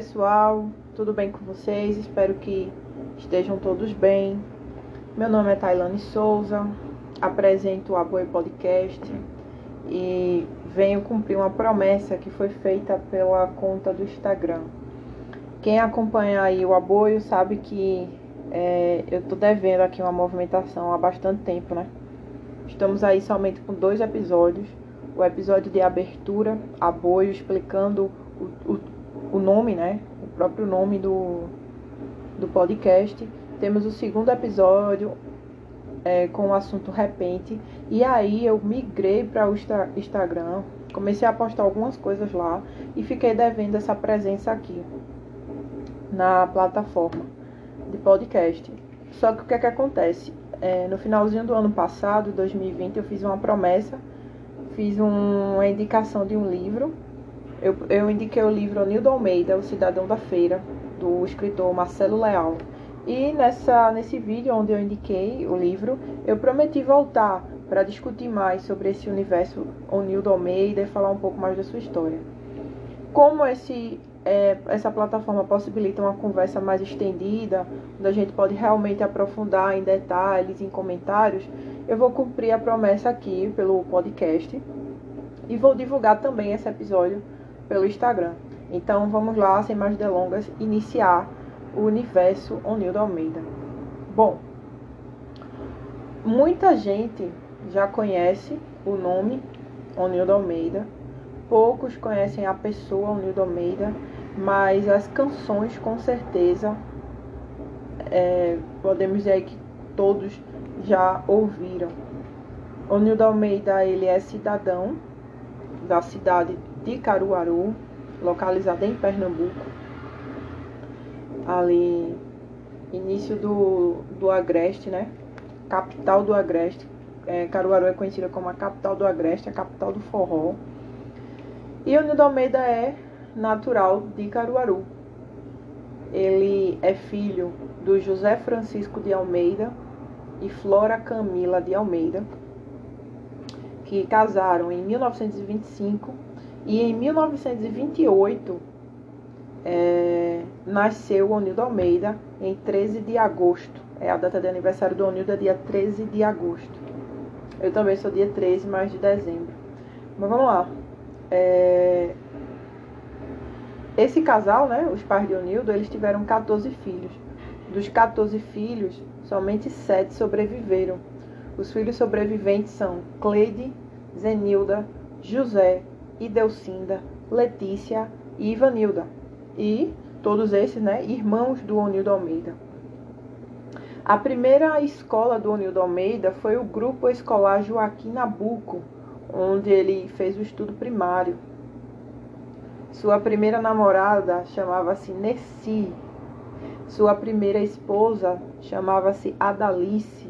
pessoal, tudo bem com vocês? Espero que estejam todos bem. Meu nome é Tailane Souza, apresento o Aboi Podcast e venho cumprir uma promessa que foi feita pela conta do Instagram. Quem acompanha aí o Aboio sabe que é, eu tô devendo aqui uma movimentação há bastante tempo, né? Estamos aí somente com dois episódios. O episódio de abertura, Aboio, explicando o, o, o nome, né? O próprio nome do, do podcast. Temos o segundo episódio é, com o assunto repente. E aí eu migrei para o Instagram, comecei a postar algumas coisas lá e fiquei devendo essa presença aqui na plataforma de podcast. Só que o que é que acontece? É, no finalzinho do ano passado, 2020, eu fiz uma promessa, fiz um, uma indicação de um livro. Eu, eu indiquei o livro Nildo Almeida, O Cidadão da Feira, do escritor Marcelo Leal. E nessa, nesse vídeo onde eu indiquei o livro, eu prometi voltar para discutir mais sobre esse universo Onildo Almeida e falar um pouco mais da sua história. Como esse é, essa plataforma possibilita uma conversa mais estendida, onde a gente pode realmente aprofundar em detalhes, em comentários, eu vou cumprir a promessa aqui pelo podcast e vou divulgar também esse episódio pelo Instagram. Então vamos lá, sem mais delongas, iniciar o universo Onildo Almeida. Bom, muita gente já conhece o nome Onildo Almeida, poucos conhecem a pessoa Onildo Almeida mas as canções com certeza é, podemos dizer que todos já ouviram. O Nildo Almeida ele é cidadão da cidade de Caruaru, localizada em Pernambuco, ali início do, do Agreste, né? Capital do Agreste. É, Caruaru é conhecida como a capital do Agreste, a capital do forró. E o Nildo Almeida é natural de Caruaru. Ele é filho do José Francisco de Almeida e Flora Camila de Almeida, que casaram em 1925 e em 1928 é, nasceu Onildo Almeida em 13 de agosto. É a data de aniversário do Onildo, é dia 13 de agosto. Eu também sou dia 13, mais de dezembro. Mas vamos lá. É, esse casal, né, os pais de Onildo, eles tiveram 14 filhos. Dos 14 filhos, somente 7 sobreviveram. Os filhos sobreviventes são Cleide, Zenilda, José, Idelcinda, Letícia e Ivanilda. E todos esses, né, irmãos do Onildo Almeida. A primeira escola do Onildo Almeida foi o Grupo Escolar Joaquim Nabuco, onde ele fez o estudo primário. Sua primeira namorada chamava-se Nessi. Sua primeira esposa chamava-se Adalice.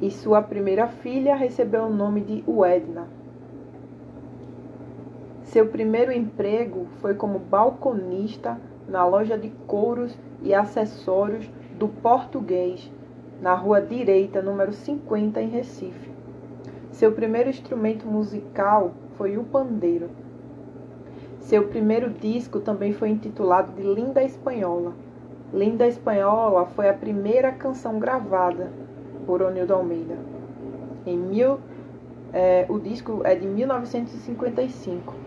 E sua primeira filha recebeu o nome de Uedna. Seu primeiro emprego foi como balconista na loja de couros e acessórios do Português, na Rua Direita, número 50, em Recife. Seu primeiro instrumento musical foi o pandeiro. Seu primeiro disco também foi intitulado de Linda Espanhola. Linda Espanhola foi a primeira canção gravada por Onildo Almeida. Em mil, é, o disco é de 1955.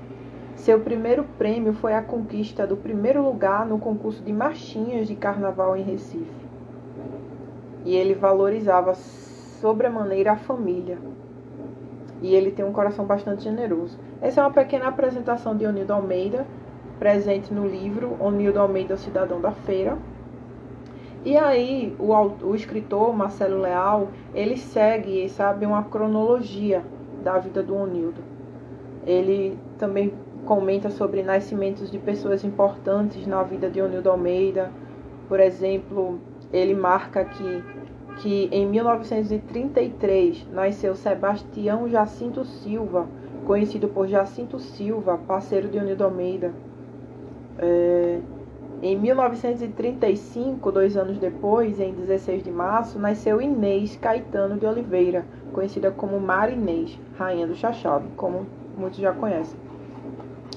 Seu primeiro prêmio foi a conquista do primeiro lugar no concurso de marchinhas de carnaval em Recife. E ele valorizava sobremaneira a família. E ele tem um coração bastante generoso. Essa é uma pequena apresentação de Onildo Almeida, presente no livro Onildo Almeida, o Cidadão da Feira. E aí, o, o escritor Marcelo Leal, ele segue, sabe, uma cronologia da vida do Onildo. Ele também comenta sobre nascimentos de pessoas importantes na vida de Onildo Almeida. Por exemplo, ele marca que que em 1933 nasceu Sebastião Jacinto Silva, conhecido por Jacinto Silva, parceiro de Unido Almeida. É, em 1935, dois anos depois, em 16 de março, nasceu Inês Caetano de Oliveira, conhecida como Marinês, rainha do Chachado, como muitos já conhecem.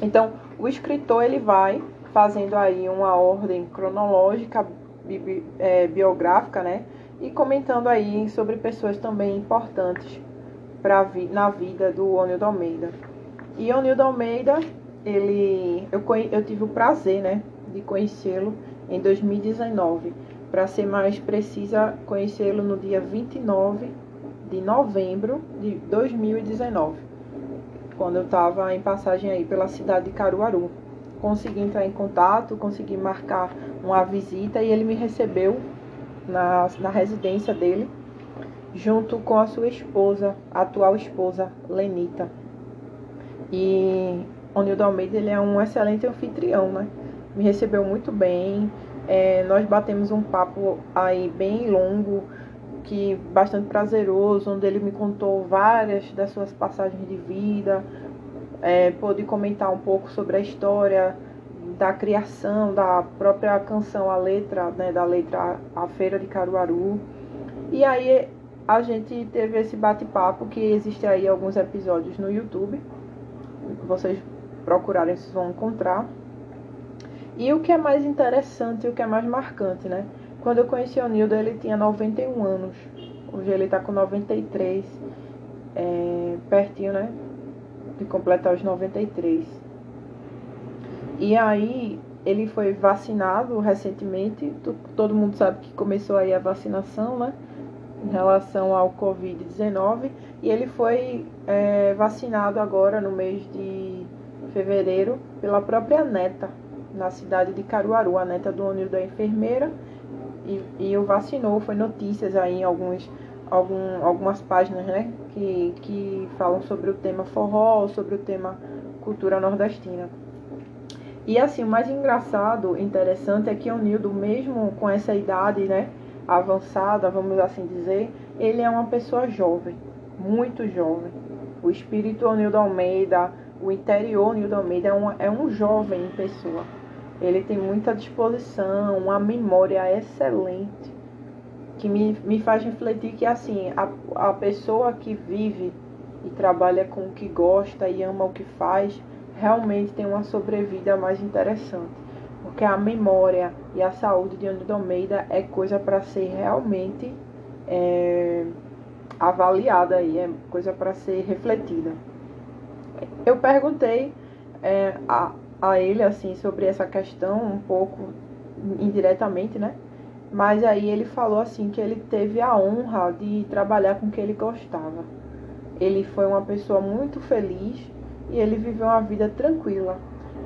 Então, o escritor ele vai fazendo aí uma ordem cronológica, bi, é, biográfica, né? E comentando aí sobre pessoas também importantes pra, na vida do Onildo Almeida. E Onildo Almeida, ele, eu, eu tive o prazer, né, de conhecê-lo em 2019. Para ser mais precisa, conhecê-lo no dia 29 de novembro de 2019, quando eu estava em passagem aí pela cidade de Caruaru. Consegui entrar em contato, consegui marcar uma visita e ele me recebeu na, na residência dele, junto com a sua esposa, a atual esposa, Lenita. E o Nildo Almeida ele é um excelente anfitrião, né? Me recebeu muito bem. É, nós batemos um papo aí bem longo, que bastante prazeroso, onde ele me contou várias das suas passagens de vida, é, pôde comentar um pouco sobre a história da criação da própria canção, a letra, né, da letra A Feira de Caruaru. E aí a gente teve esse bate-papo que existe aí alguns episódios no YouTube. Vocês procurarem, vocês vão encontrar. E o que é mais interessante o que é mais marcante, né? Quando eu conheci o Nildo, ele tinha 91 anos. Hoje ele está com 93. É, pertinho, né? De completar os 93. E aí, ele foi vacinado recentemente. Todo mundo sabe que começou aí a vacinação, né? Em relação ao Covid-19. E ele foi é, vacinado agora no mês de fevereiro pela própria neta, na cidade de Caruaru. A neta do Onil da enfermeira e, e o vacinou. Foi notícias aí em alguns, algum, algumas páginas, né? Que, que falam sobre o tema forró, sobre o tema cultura nordestina. E assim, o mais engraçado, interessante é que o Nildo, mesmo com essa idade, né, avançada, vamos assim dizer, ele é uma pessoa jovem, muito jovem. O espírito Nildo Almeida, o interior Nildo Almeida é um, é um jovem em pessoa. Ele tem muita disposição, uma memória excelente, que me, me faz refletir que assim, a, a pessoa que vive e trabalha com o que gosta e ama o que faz, realmente tem uma sobrevida mais interessante. Porque a memória e a saúde de Anido Almeida é coisa para ser realmente é, avaliada aí, é coisa para ser refletida. Eu perguntei é, a, a ele assim sobre essa questão um pouco indiretamente, né? Mas aí ele falou assim que ele teve a honra de trabalhar com o que ele gostava. Ele foi uma pessoa muito feliz e ele viveu uma vida tranquila.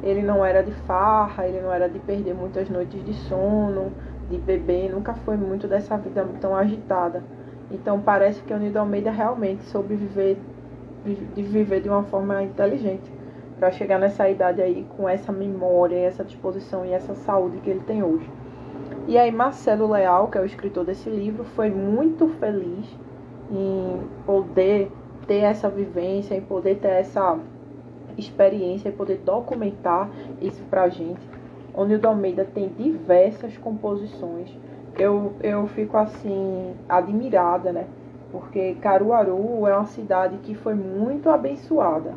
Ele não era de farra, ele não era de perder muitas noites de sono, de beber, nunca foi muito dessa vida tão agitada. Então parece que o Nildo Almeida realmente soube viver de viver de uma forma inteligente para chegar nessa idade aí com essa memória, essa disposição e essa saúde que ele tem hoje. E aí Marcelo Leal, que é o escritor desse livro, foi muito feliz em poder ter essa vivência, em poder ter essa experiência, em poder documentar isso pra gente. O Nildo Almeida tem diversas composições. Eu, eu fico assim, admirada, né? Porque Caruaru é uma cidade que foi muito abençoada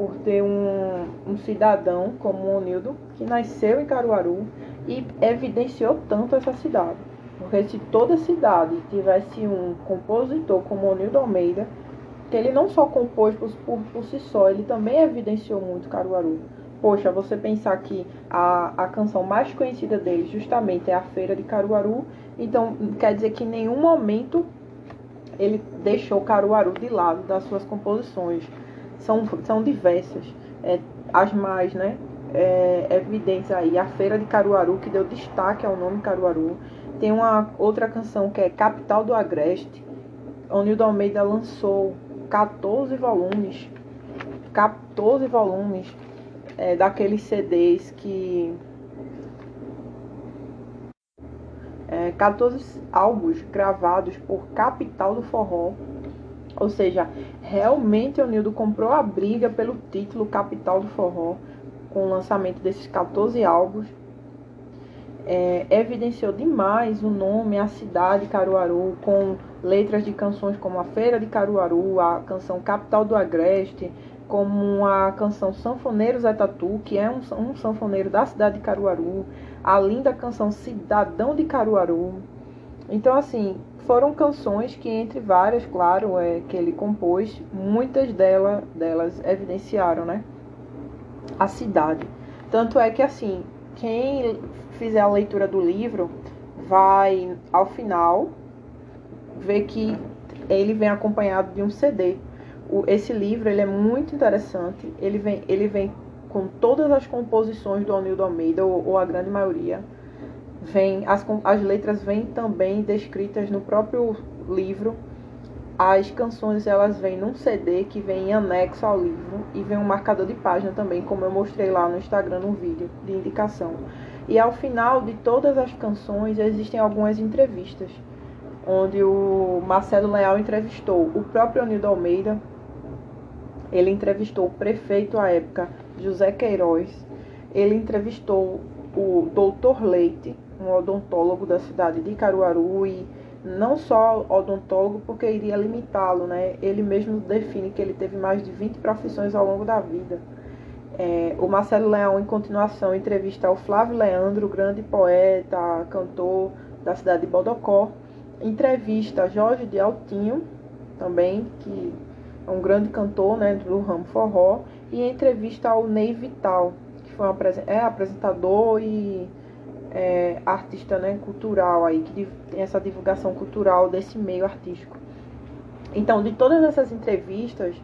por ter um, um cidadão como o Nildo, que nasceu em Caruaru e evidenciou tanto essa cidade. Porque se toda cidade tivesse um compositor como o Nildo Almeida, que ele não só compôs por, por, por, si só, ele também evidenciou muito Caruaru. Poxa, você pensar que a, a canção mais conhecida dele justamente é a Feira de Caruaru, então quer dizer que em nenhum momento ele deixou Caruaru de lado das suas composições são, são diversas. É, as mais né, é, evidentes aí, a Feira de Caruaru, que deu destaque ao nome Caruaru. Tem uma outra canção que é Capital do Agreste. O Nildo Almeida lançou 14 volumes. 14 volumes é, daqueles CDs que. É, 14 álbuns gravados por Capital do Forró ou seja, realmente o Nildo comprou a briga pelo título Capital do Forró com o lançamento desses 14 álbuns. É, evidenciou demais o nome, a cidade Caruaru, com letras de canções como a Feira de Caruaru, a canção Capital do Agreste, como a canção Sanfoneiro Zé Tatu, que é um, um sanfoneiro da cidade de Caruaru, a linda canção Cidadão de Caruaru. Então, assim, foram canções que, entre várias, claro, é, que ele compôs, muitas dela, delas evidenciaram, né? A cidade. Tanto é que, assim, quem fizer a leitura do livro vai, ao final, ver que ele vem acompanhado de um CD o, esse livro ele é muito interessante. Ele vem, ele vem com todas as composições do Anildo Almeida, ou, ou a grande maioria. Vem, as, as letras vêm também descritas no próprio livro. As canções elas vêm num CD que vem em anexo ao livro e vem um marcador de página também, como eu mostrei lá no Instagram no vídeo de indicação. E ao final de todas as canções existem algumas entrevistas, onde o Marcelo Leal entrevistou o próprio Anildo Almeida, ele entrevistou o prefeito à época, José Queiroz. Ele entrevistou o doutor Leite, um odontólogo da cidade de Caruaru e não só odontólogo porque iria limitá-lo, né? Ele mesmo define que ele teve mais de 20 profissões ao longo da vida. É, o Marcelo Leão, em continuação, entrevista o Flávio Leandro, grande poeta, cantor da cidade de Bodocó. Entrevista Jorge de Altinho, também, que é um grande cantor né, do ramo forró, e entrevista ao Ney Vital, que foi um, é apresentador e é, artista né, cultural aí, que tem essa divulgação cultural desse meio artístico. Então, de todas essas entrevistas,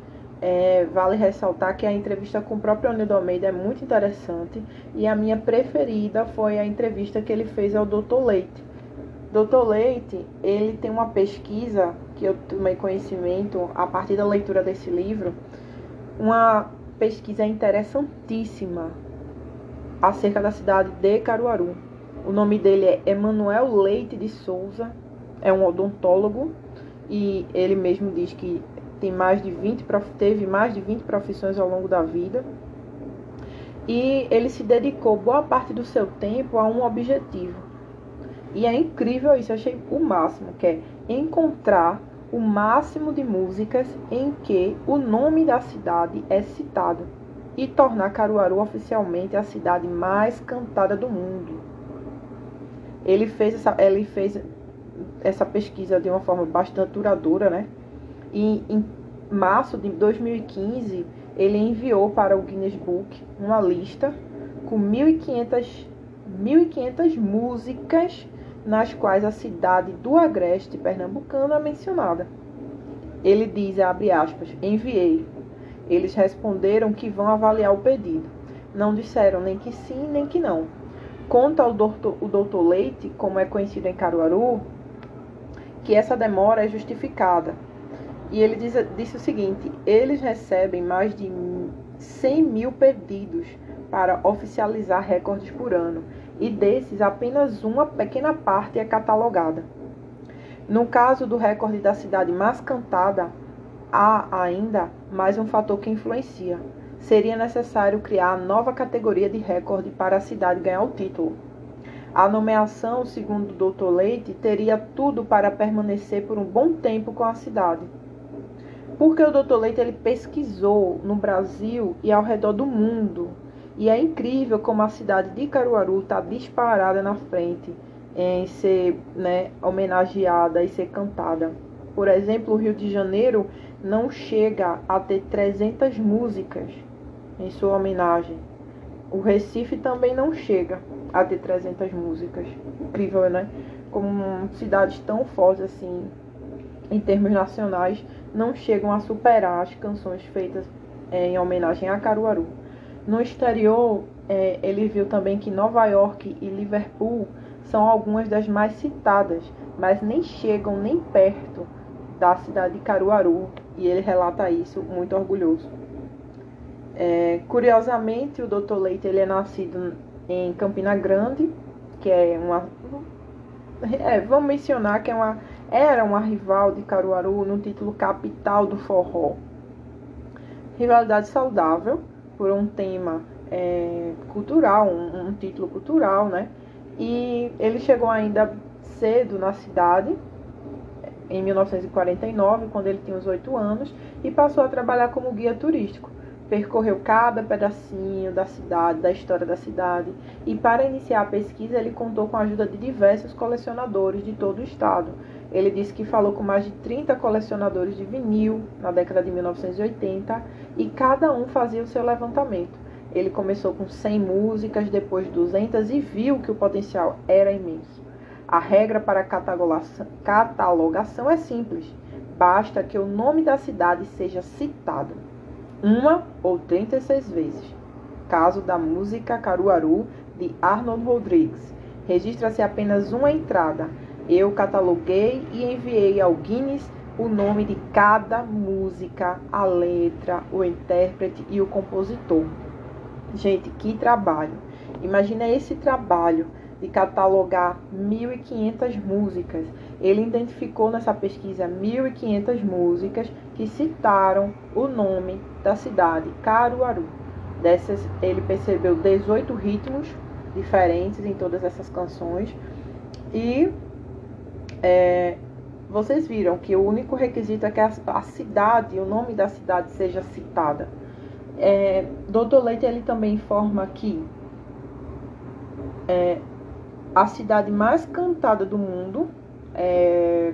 é, vale ressaltar que a entrevista com o próprio Anildo Almeida é muito interessante e a minha preferida foi a entrevista que ele fez ao Dr. Leite. Dr. Leite, ele tem uma pesquisa que eu tomei conhecimento a partir da leitura desse livro, uma pesquisa interessantíssima acerca da cidade de Caruaru. O nome dele é Emanuel Leite de Souza, é um odontólogo e ele mesmo diz que tem mais de 20, teve mais de 20 profissões ao longo da vida. E ele se dedicou boa parte do seu tempo a um objetivo. E é incrível isso, achei o máximo, que é encontrar o máximo de músicas em que o nome da cidade é citado e tornar Caruaru oficialmente a cidade mais cantada do mundo. Ele fez essa, ele fez essa pesquisa de uma forma bastante duradoura, né? E em março de 2015, ele enviou para o Guinness Book uma lista com 1.500 1.500 músicas nas quais a cidade do Agreste pernambucano é mencionada. Ele diz, abre aspas, enviei. Eles responderam que vão avaliar o pedido. Não disseram nem que sim, nem que não. Conta o doutor, o doutor Leite, como é conhecido em Caruaru, que essa demora é justificada. E ele diz, disse o seguinte: eles recebem mais de 100 mil pedidos para oficializar recordes por ano e desses apenas uma pequena parte é catalogada. No caso do recorde da cidade mais cantada, há ainda mais um fator que influencia. Seria necessário criar nova categoria de recorde para a cidade ganhar o título. A nomeação, segundo o Dr. Leite, teria tudo para permanecer por um bom tempo com a cidade. Porque o Dr. Leite ele pesquisou no Brasil e ao redor do mundo e é incrível como a cidade de Caruaru está disparada na frente em ser né, homenageada e ser cantada. Por exemplo, o Rio de Janeiro não chega a ter 300 músicas em sua homenagem. O Recife também não chega a ter 300 músicas. Incrível, né? Como cidades tão fortes assim, em termos nacionais, não chegam a superar as canções feitas é, em homenagem a Caruaru. No exterior, é, ele viu também que Nova York e Liverpool são algumas das mais citadas, mas nem chegam nem perto da cidade de Caruaru, e ele relata isso muito orgulhoso. É, curiosamente, o Dr. Leite ele é nascido em Campina Grande, que é uma. É, vamos mencionar que é uma, era uma rival de Caruaru no título capital do forró. Rivalidade saudável, por um tema é, cultural, um, um, título cultural, né? E ele chegou ainda cedo na cidade, em 1949, quando ele tinha uns oito anos, e passou a trabalhar como guia turístico. Percorreu cada pedacinho da cidade, da história da cidade, e para iniciar a pesquisa ele contou com a ajuda de diversos colecionadores de todo o estado. Ele disse que falou com mais de 30 colecionadores de vinil na década de 1980 e cada um fazia o seu levantamento. Ele começou com 100 músicas, depois 200 e viu que o potencial era imenso. A regra para catalogação é simples: basta que o nome da cidade seja citado uma ou 36 vezes. Caso da música Caruaru de Arnold Rodrigues. Registra-se apenas uma entrada. Eu cataloguei e enviei ao Guinness o nome de cada música, a letra, o intérprete e o compositor. Gente, que trabalho! Imagina esse trabalho de catalogar 1.500 músicas. Ele identificou nessa pesquisa 1.500 músicas que citaram o nome da cidade, Caruaru. Dessas, ele percebeu 18 ritmos diferentes em todas essas canções e é, vocês viram que o único requisito é que a, a cidade, o nome da cidade seja citada. É. Leite ele também informa que é, a cidade mais cantada do mundo é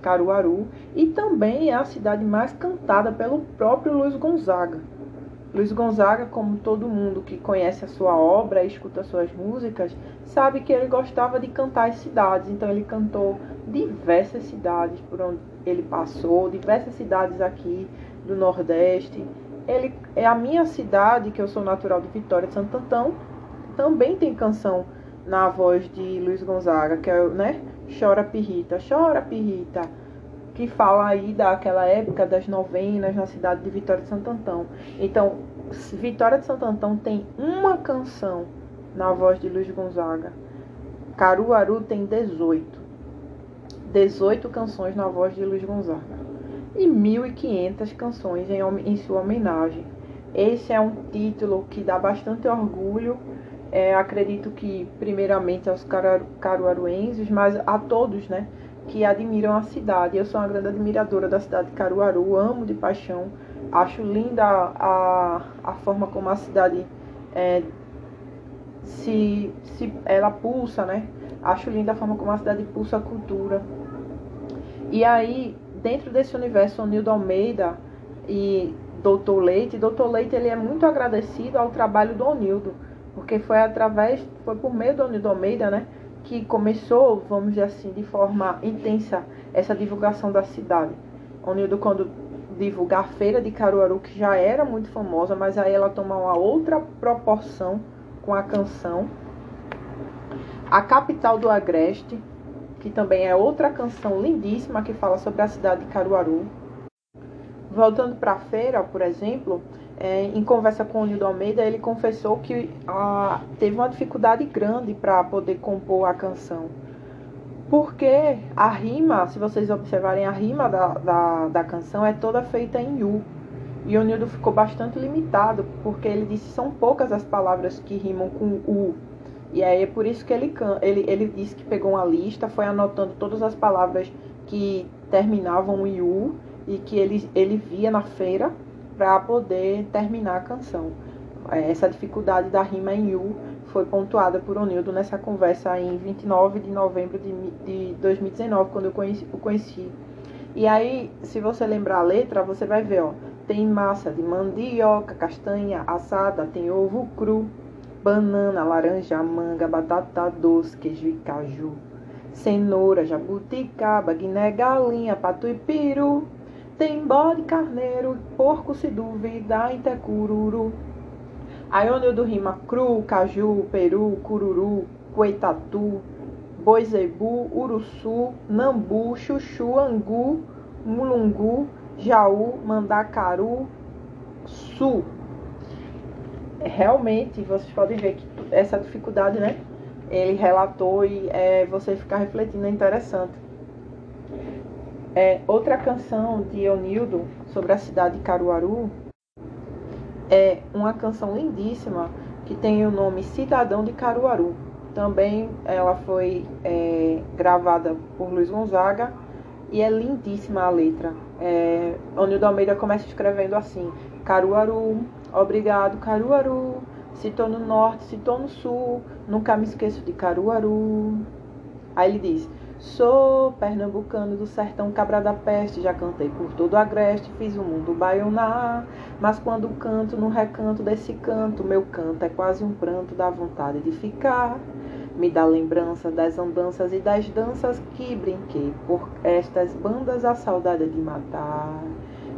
Caruaru e também é a cidade mais cantada pelo próprio Luiz Gonzaga. Luiz Gonzaga, como todo mundo que conhece a sua obra e escuta suas músicas, sabe que ele gostava de cantar as cidades, então ele cantou diversas cidades por onde ele passou, diversas cidades aqui do Nordeste. Ele é a minha cidade, que eu sou natural de Vitória de Santo Antão, também tem canção na voz de Luiz Gonzaga, que é, né? Chora Pirrita, chora Pirrita, que fala aí daquela época das novenas na cidade de Vitória de Santo Antão. Então, Vitória de Santo Antão tem uma canção na voz de Luiz Gonzaga. Caruaru tem 18. 18 canções na voz de Luiz Gonzaga. E 1.500 canções em, em sua homenagem. Esse é um título que dá bastante orgulho é, acredito que, primeiramente, aos caruaruenses, mas a todos, né? Que admiram a cidade. Eu sou uma grande admiradora da cidade de Caruaru, amo de paixão. Acho linda a, a forma como a cidade é, se, se ela pulsa, né? Acho linda a forma como a cidade pulsa a cultura. E aí, dentro desse universo, o Nildo Almeida e Doutor Leite, Doutor Leite ele é muito agradecido ao trabalho do Onildo porque foi através, foi por meio do Unido Almeida, né, que começou, vamos dizer assim, de forma intensa essa divulgação da cidade. Onildo, quando divulgar a feira de Caruaru, que já era muito famosa, mas aí ela toma uma outra proporção com a canção. A capital do Agreste, que também é outra canção lindíssima que fala sobre a cidade de Caruaru. Voltando para a feira, por exemplo, é, em conversa com o Nildo Almeida, ele confessou que ah, teve uma dificuldade grande para poder compor a canção. Porque a rima, se vocês observarem, a rima da, da, da canção é toda feita em U. E o Nildo ficou bastante limitado, porque ele disse são poucas as palavras que rimam com U. E aí é por isso que ele, ele, ele disse que pegou uma lista, foi anotando todas as palavras que terminavam em U e que ele, ele via na feira para poder terminar a canção. É, essa dificuldade da rima em U foi pontuada por Onildo nessa conversa em 29 de novembro de, de 2019, quando eu conheci, o conheci. E aí, se você lembrar a letra, você vai ver, ó, tem massa de mandioca, castanha assada, tem ovo cru, banana, laranja, manga, batata doce, queijo e caju, cenoura, jabuticaba, guiné, galinha, pato e peru, tem bode, carneiro, porco se duvida, até cururu. Aí onde do rima cru, caju, peru, cururu, coitatu, boizebu, uruçu, nambu, chuchu, angu, mulungu, jaú, mandacaru, su. Realmente, vocês podem ver que essa dificuldade, né? Ele relatou e é, você ficar refletindo é interessante. É, outra canção de Onildo sobre a cidade de Caruaru é uma canção lindíssima que tem o nome Cidadão de Caruaru. Também ela foi é, gravada por Luiz Gonzaga e é lindíssima a letra. É, Onildo Almeida começa escrevendo assim: Caruaru, Obrigado, Caruaru. Se tô no norte, se tô no sul, nunca me esqueço de Caruaru. Aí ele diz: Sou pernambucano do sertão cabra da peste, já cantei por todo o agreste, fiz o mundo baionar. Mas quando canto no recanto desse canto, meu canto é quase um pranto da vontade de ficar. Me dá lembrança das andanças e das danças que brinquei por estas bandas a saudade de matar.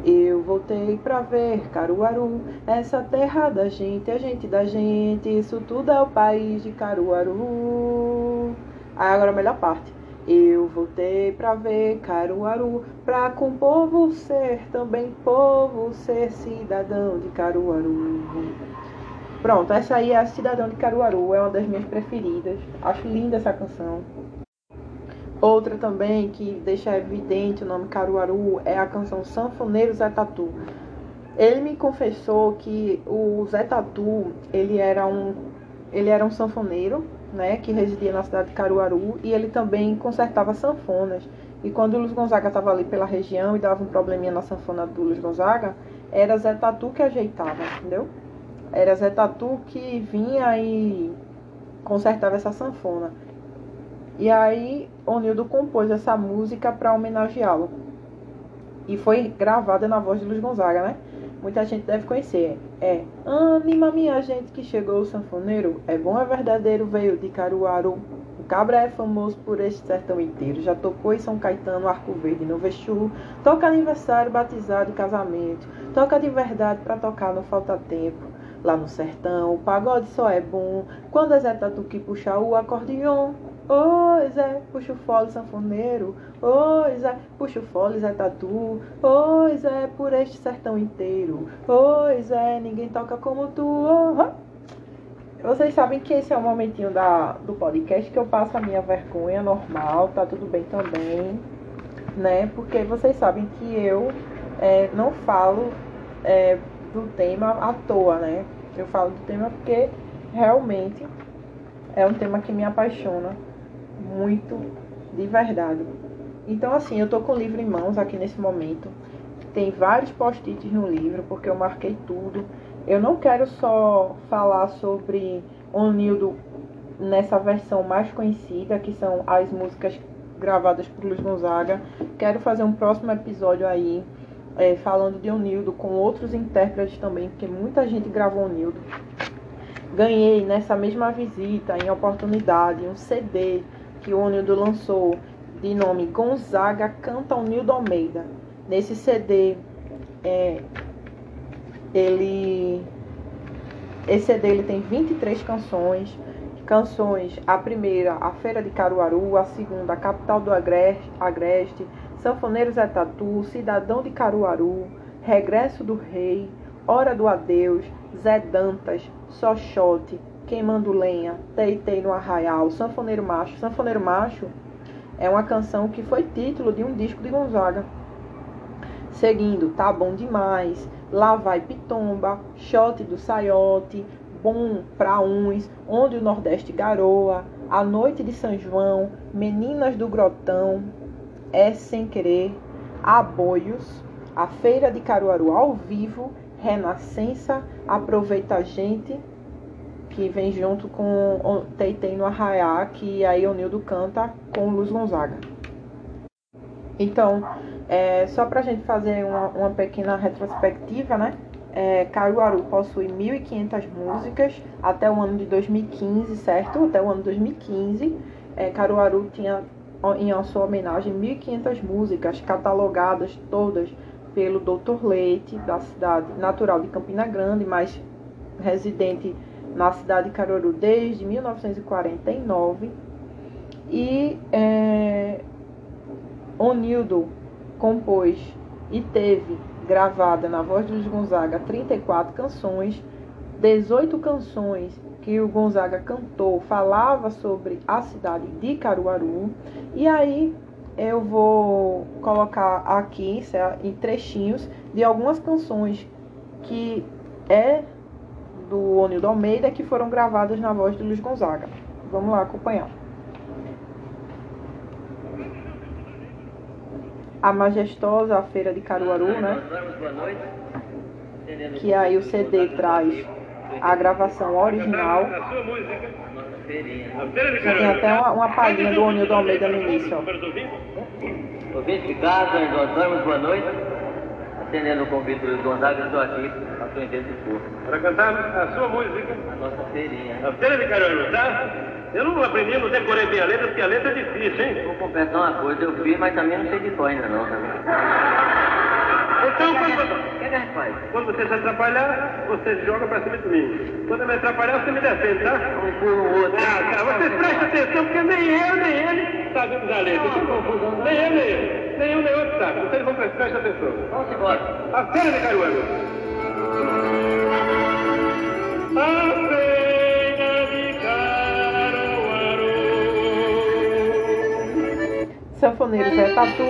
Eu voltei pra ver Caruaru, essa terra da gente, a gente da gente, isso tudo é o país de Caruaru. Aí agora a melhor parte. Eu voltei pra ver Caruaru, pra com povo ser também povo, ser cidadão de Caruaru. Pronto, essa aí é a Cidadão de Caruaru, é uma das minhas preferidas. Acho linda essa canção. Outra também que deixa evidente o nome Caruaru é a canção Sanfoneiro Zé Tatu. Ele me confessou que o Zé Tatu, ele era um ele era um sanfoneiro, né, que residia na cidade de Caruaru e ele também consertava sanfonas. E quando o Luiz Gonzaga estava ali pela região e dava um probleminha na sanfona do Luiz Gonzaga, era Zé Tatu que ajeitava, entendeu? Era Zé Tatu que vinha e consertava essa sanfona. E aí Onildo compôs essa música para homenageá-lo. E foi gravada na voz de Luiz Gonzaga, né? Muita gente deve conhecer. É Anima minha gente que chegou o sanfoneiro. É bom, é verdadeiro, veio de Caruaru. O cabra é famoso por este sertão inteiro. Já tocou em São Caetano, Arco Verde, no Exu. Toca aniversário, batizado casamento. Toca de verdade para tocar, não falta tempo. Lá no sertão, o pagode só é bom quando é Zé Tatu que puxa o acordeon. Oi, Zé, puxa o fole sanfoneiro. Oi, Zé, puxa o fole, Zé Tatu. Oi, Zé, por este sertão inteiro. Oi, Zé, ninguém toca como tu. Vocês sabem que esse é o momentinho da, do podcast que eu passo a minha vergonha normal, tá tudo bem também, né? Porque vocês sabem que eu é, não falo é, do tema à toa, né? Eu falo do tema porque realmente é um tema que me apaixona muito de verdade. Então, assim, eu tô com o livro em mãos aqui nesse momento. Tem vários post-its no livro, porque eu marquei tudo. Eu não quero só falar sobre Nildo nessa versão mais conhecida, que são as músicas gravadas por Luiz Gonzaga. Quero fazer um próximo episódio aí é, falando de Onildo com outros intérpretes também, porque muita gente gravou Onildo. Ganhei nessa mesma visita, em oportunidade, um CD que o Onildo lançou de nome Gonzaga Canta Onildo Almeida. Nesse CD, é, ele esse CD ele tem 23 canções. Canções, a primeira, A Feira de Caruaru, a segunda, A Capital do Agreste, Agreste Sanfoneiros é Tatu, Cidadão de Caruaru, Regresso do Rei, Hora do Adeus, Zé Dantas, Sochote, Queimando Lenha, Teitei no Arraial, Sanfoneiro Macho. Sanfoneiro Macho é uma canção que foi título de um disco de Gonzaga. Seguindo, Tá Bom Demais, Lá Vai Pitomba, Shot do Saiote, Bom Pra Uns, Onde o Nordeste Garoa, A Noite de São João, Meninas do Grotão, é Sem Querer, Aboios, a Feira de Caruaru ao vivo, Renascença, Aproveita a Gente, que vem junto com Teitei no Arraiá, que aí o Nildo canta com Luz Gonzaga. Então, é, só para a gente fazer uma, uma, pequena retrospectiva, né? É, Caruaru possui 1.500 músicas até o ano de 2015, certo? Até o ano de 2015, é, Caruaru tinha em sua homenagem 1.500 músicas catalogadas todas pelo Dr. Leite, da cidade natural de Campina Grande, mas residente na cidade de Caruaru desde 1949. E é, Onildo compôs e teve gravada na voz Luiz Gonzaga 34 canções, 18 canções que o Gonzaga cantou falava sobre a cidade de Caruaru. E aí eu vou colocar aqui em trechinhos de algumas canções que é do Onildo Almeida que foram gravadas na voz de Luiz Gonzaga. Vamos lá acompanhar. A majestosa Feira de Caruaru, né? que aí o CD traz a gravação original. Tem até uma, uma palhinha do Onildo Almeida no início. Ó. Ouvinte de casa, nós boa noite. Atendendo o convite do Gonzaga, estou aqui, de. Para cantar a sua música. A nossa feirinha. A feira de Caruaru, tá? Eu não aprendi, não decorei bem a letra, porque a letra é difícil, hein? Vou confessar uma coisa, eu fiz, mas também não sei de cor ainda não, tá Então, quando, O que que a gente faz? quando você se atrapalhar, você joga pra cima de mim. Quando eu me atrapalhar, você me defende, tá? Um empurra o outro. Ah, tá. Vocês prestem atenção, porque nem eu, nem ele sabemos a letra. Que confusão. Nem eu, nem ele. Nem um, nem outro sabe. Vocês vão prestar atenção. Vamos embora. A feira de Caruaru. Sanfoneiro Zé Tatu.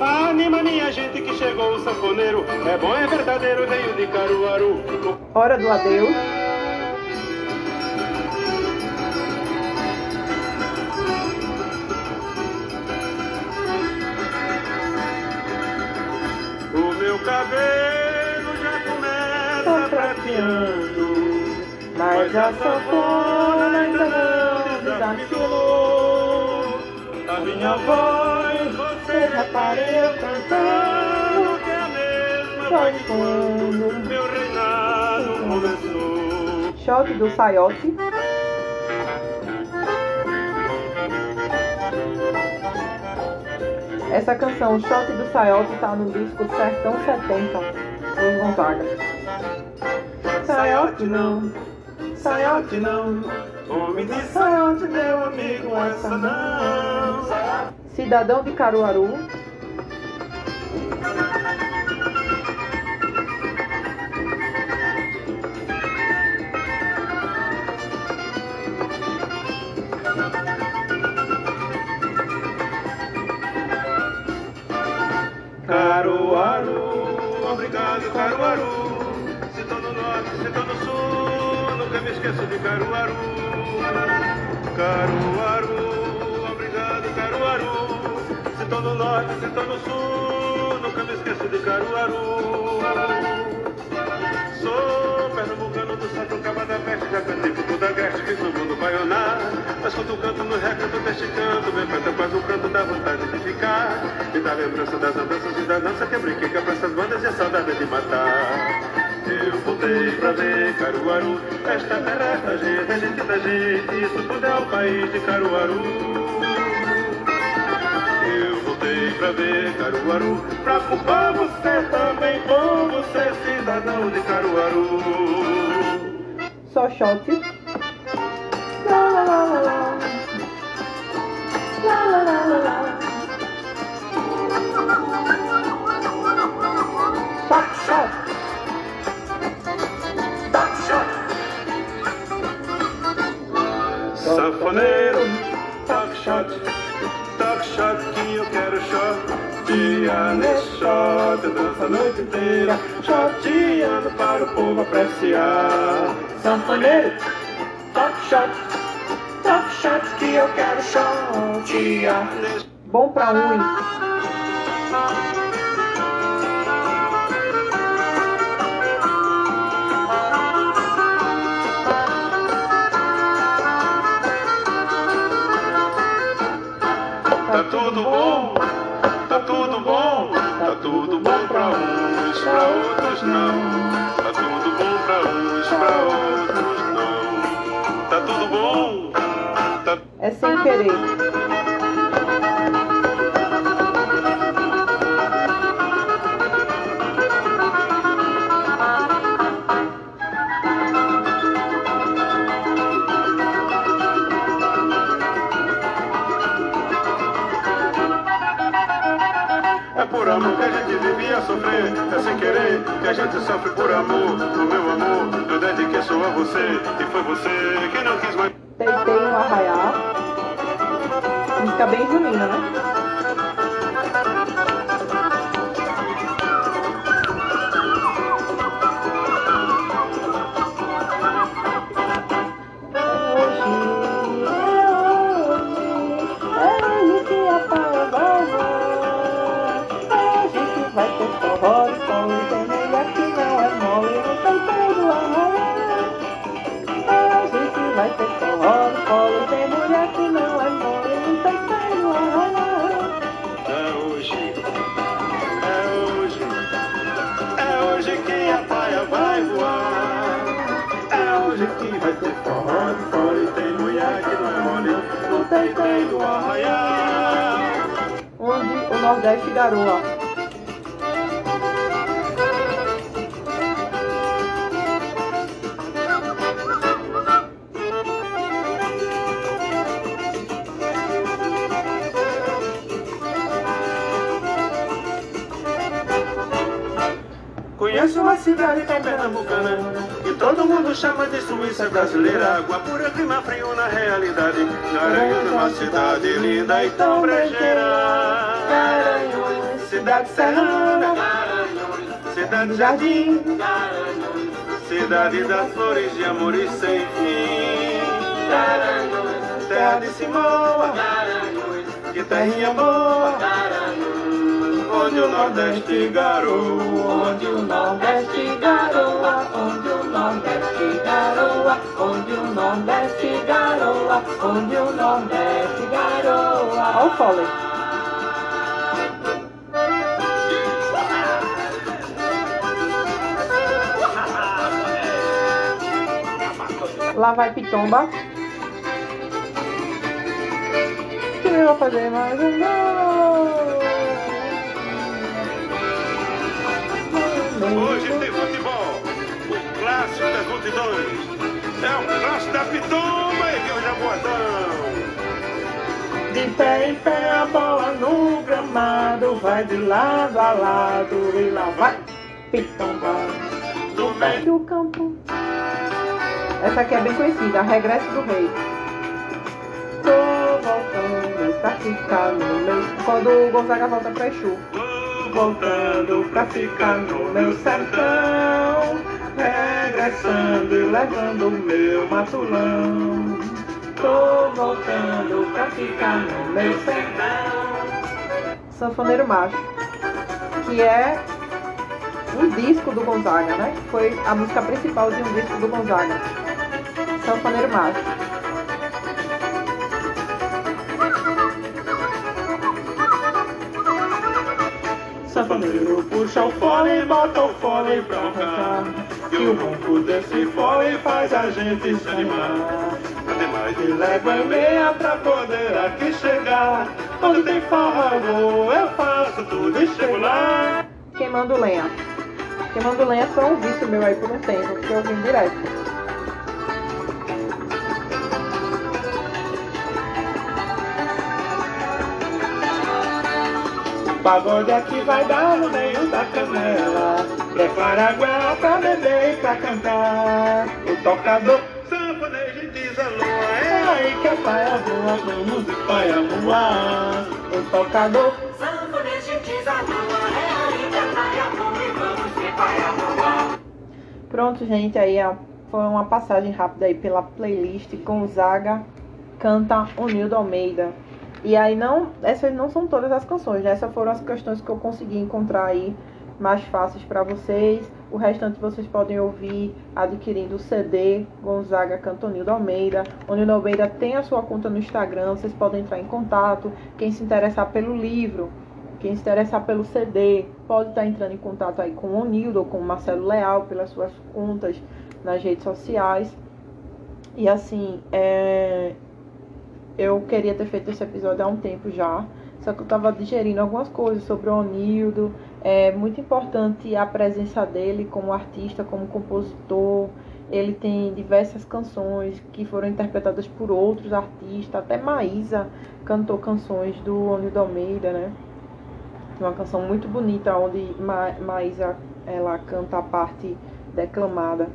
Anima minha gente que chegou o sanfoneiro. É bom, é verdadeiro, veio de Caruaru. Hora do Adeus. Prateando. Mas a sanfona ainda não desafilou. A minha voz, você reparei cantando. que a mesma voz quando meu reinado começou. Shot do Saiote. Essa canção, Shot do Saiote, tá no disco Sertão 70, dos Gonzaga. Saiote não, Saiote não, Homem de saiote, meu amigo, essa não. Cidadão de Caruaru. Caruaru, esqueço de Caruaru. Caruaru, obrigado Caruaru. Se tô no norte, se tô no sul, nunca me esqueço de Caruaru. Sou pernambucano do Santo Caba da Peste, já cantei por toda a Geste, fiz no mundo Baianá. Mas quando canto no recanto deste canto, meu canto faz um canto da vontade de ficar. E da lembrança das andanças e da dança que eu brinquei com essas bandas e a saudade de matar. Voltei pra ver Caruaru, esta terra, esta gente, a gente da gente, isso tudo é o país de Caruaru. Eu voltei pra ver Caruaru, pra povo ser também povo, ser cidadão de Caruaru. Só shot. Lá, lá, lá, lá, lá. Lá, lá, lá, lá, lá. Sanfoneiro, toque shot, toque shot que eu quero shot. Dia nesse shot, eu danço a noite inteira, shoteando para o povo apreciar. Sanfoneiro, top shot, top shot que eu quero shotear. Bom pra um. Pra outros não. Tá tudo bom pra uns, pra outros não. Tá tudo bom, tá É sem querer. Sofrer, é sem querer que a gente sofre por amor. O meu amor, eu dediquei só a você, e foi você que não quis mais. Tentei no arraiar. Música bem junina, né? Forró de fora e tem mulher que não é tem tem do arraial. Onde o Nordeste garoa. Conheço uma cidade que é pernambucana todo mundo chama de Suíça brasileira. Água pura, clima frio na realidade. Garanhuns, uma cidade linda e tão brejeira. Garanhuns, Cidade serrana. Cidade jardim. Cidade das flores de amores sem fim. Terra de Simoa Que terrinha boa. Onde o Nordeste garoa Onde o Nordeste garoa, Nordeste garoa, onde o Nordeste garoa, onde o Nordeste garoa. Olha o. Lá vai Pitomba. Que nem vou fazer mais um gol. Hoje tem clássico das multidões. É o clássico da Pitomba e de Jaboatão. De pé em pé a bola no gramado Vai de lado a lado e lá vai Pitomba. Do meio. do campo. Essa aqui é bem conhecida, Regresso do Rei. Tô voltando pra ficar no meu Quando o Gonzaga volta pra Exu. Voltando pra ficar no meu sertão Regressando e levando o meu matulão. Tô voltando pra ficar no meu sertão. Sanfoneiro Macho Que é um disco do Gonzaga, né? Foi a música principal de um disco do Gonzaga. Sanfoneiro Macho. Sanfoneiro puxa o fole e bota o fole pra roncar E o ronco desse fole faz a gente se animar. Ademais de légua e meia pra poder aqui chegar. Onde tem vou, eu faço tudo e chego lá. Queimando Lenha. Queimando Lenha foi um vício meu aí por um tempo Que eu vim direto Pagode aqui vai dar no meio da canela? Prepara a goela pra beber e pra cantar. O tocador sanfoneiro diz a lua É aí que a paia voa, vamos de paia voar. O tocador Pronto, gente, aí foi uma passagem rápida aí pela playlist Gonzaga canta o Nildo Almeida. E aí não, essas não são todas as canções, né? Essas foram as questões que eu consegui encontrar aí mais fáceis para vocês. O restante vocês podem ouvir adquirindo o CD Gonzaga Cantonildo Almeida. O Nildo Almeida tem a sua conta no Instagram, vocês podem entrar em contato. Quem se interessar pelo livro, quem se interessar pelo CD, pode estar entrando em contato aí com o Nildo ou com o Marcelo Leal pelas suas contas nas redes sociais. E assim, é, eu queria ter feito esse episódio há um tempo já, só que eu estava digerindo algumas coisas sobre o Onildo. É muito importante a presença dele como artista, como compositor. Ele tem diversas canções que foram interpretadas por outros artistas, até Maísa cantou canções do Onildo Almeida, né? Tem uma canção muito bonita onde Ma Maísa ela canta a parte declamada.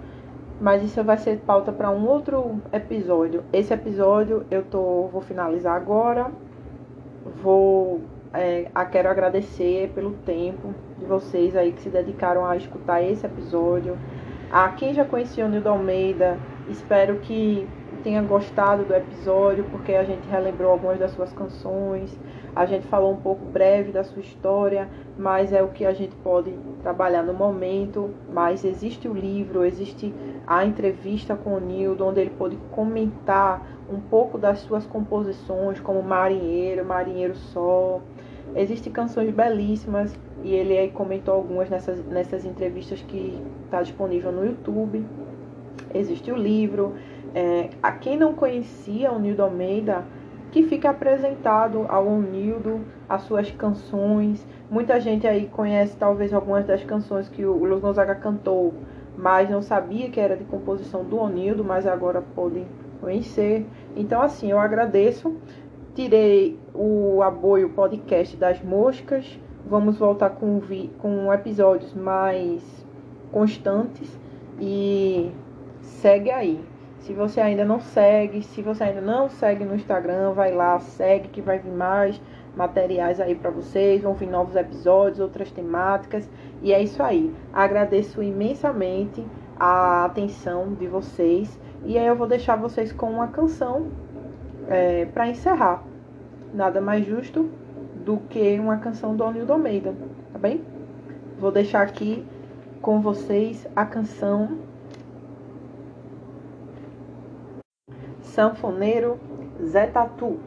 Mas isso vai ser pauta para um outro episódio. Esse episódio eu tô, vou finalizar agora. Vou é, quero agradecer pelo tempo de vocês aí que se dedicaram a escutar esse episódio. A quem já conhecia o Nildo Almeida, espero que tenha gostado do episódio, porque a gente relembrou algumas das suas canções, a gente falou um pouco breve da sua história, mas é o que a gente pode trabalhar no momento. Mas existe o livro, existe a entrevista com o Nildo, onde ele pôde comentar um pouco das suas composições, como Marinheiro, Marinheiro Sol. Existem canções belíssimas e ele aí comentou algumas nessas, nessas entrevistas que está disponível no YouTube. Existe o livro, É, a quem não conhecia o Nildo Almeida, que fica apresentado ao Nildo, as suas canções. Muita gente aí conhece talvez algumas das canções que o Luiz Gonzaga cantou, mas não sabia que era de composição do Onildo, mas agora pode conhecer. Então, assim, eu agradeço. Tirei o apoio podcast das moscas. Vamos voltar com, vi com episódios mais constantes. E segue aí. Se você ainda não segue, se você ainda não segue no Instagram, vai lá, segue que vai vir mais materiais aí para vocês, vão vir novos episódios, outras temáticas. E é isso aí. Agradeço imensamente a atenção de vocês. E aí eu vou deixar vocês com uma canção é, para encerrar. Nada mais justo do que uma canção do Onildo Almeida, tá bem? Vou deixar aqui com vocês a canção Sanfoneiro Zé Tatu.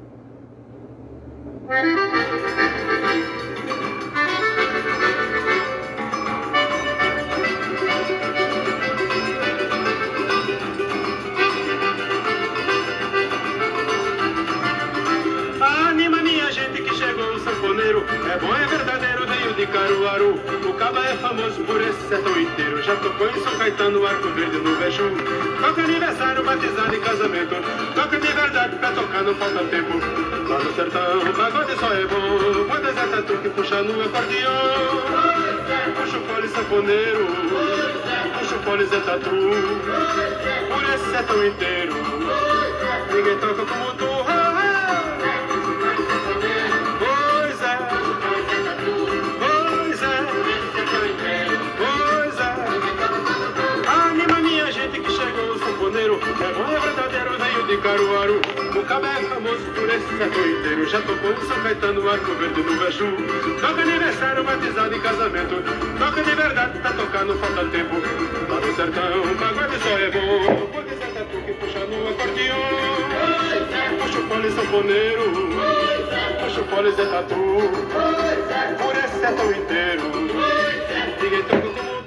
De Caruaru. O Caba é famoso por esse sertão inteiro. Já tocou em São Caetano, Arco Verde, no Beiju. Toca aniversário, batizado e casamento. Toca de verdade pra tocar, não falta tempo. Lá no sertão, o pagode só é bom. Quando é Tatu que puxa no acordeão. Puxa o fole sanfoneiro. Puxa o fole Zé Tatu. Por esse sertão inteiro. Ninguém toca como tu. O sanfoneiro. É bom, é verdadeiro, veio de Caruaru. O Caba é famoso por esse sertão inteiro. Já tocou em São Caetano, Arco Verde, no Beju. Toca aniversário, batizado e casamento. Toca de verdade pra tocar, não falta tempo. Lá no sertão, o pagode só é bom. Pode ser tatu que puxa no acordeão. Puxa o fole sanfoneiro. Puxa o fole Zé Tatu. Por esse sertão inteiro. Ninguém toca como